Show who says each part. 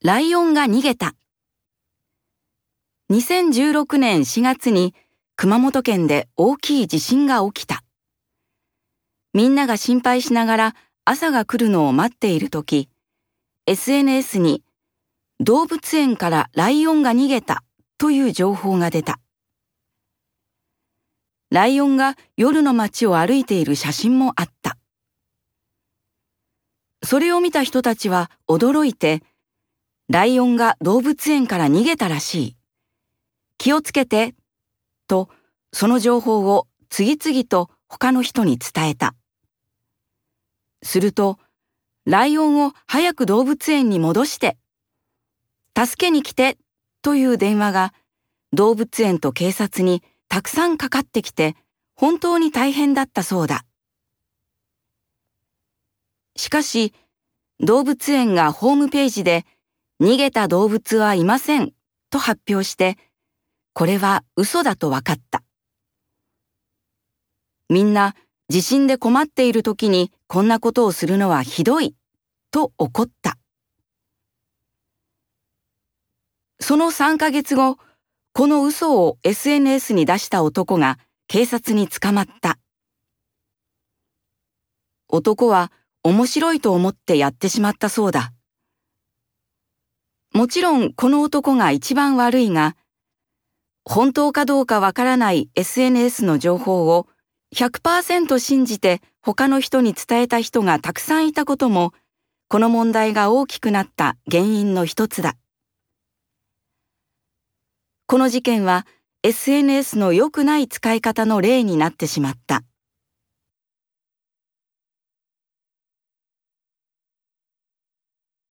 Speaker 1: ライオンが逃げた。2016年4月に熊本県で大きい地震が起きた。みんなが心配しながら朝が来るのを待っているとき、SNS に動物園からライオンが逃げたという情報が出た。ライオンが夜の街を歩いている写真もあった。それを見た人たちは驚いて、ライオンが動物園から逃げたらしい。気をつけて、とその情報を次々と他の人に伝えた。すると、ライオンを早く動物園に戻して、助けに来て、という電話が動物園と警察にたくさんかかってきて本当に大変だったそうだ。しかし、動物園がホームページで逃げた動物はいませんと発表して、これは嘘だと分かった。みんな地震で困っている時にこんなことをするのはひどいと怒った。その3ヶ月後、この嘘を SNS に出した男が警察に捕まった。男は面白いと思ってやってしまったそうだ。もちろんこの男が一番悪いが、本当かどうかわからない SNS の情報を100%信じて他の人に伝えた人がたくさんいたことも、この問題が大きくなった原因の一つだ。この事件は SNS の良くない使い方の例になってしまった。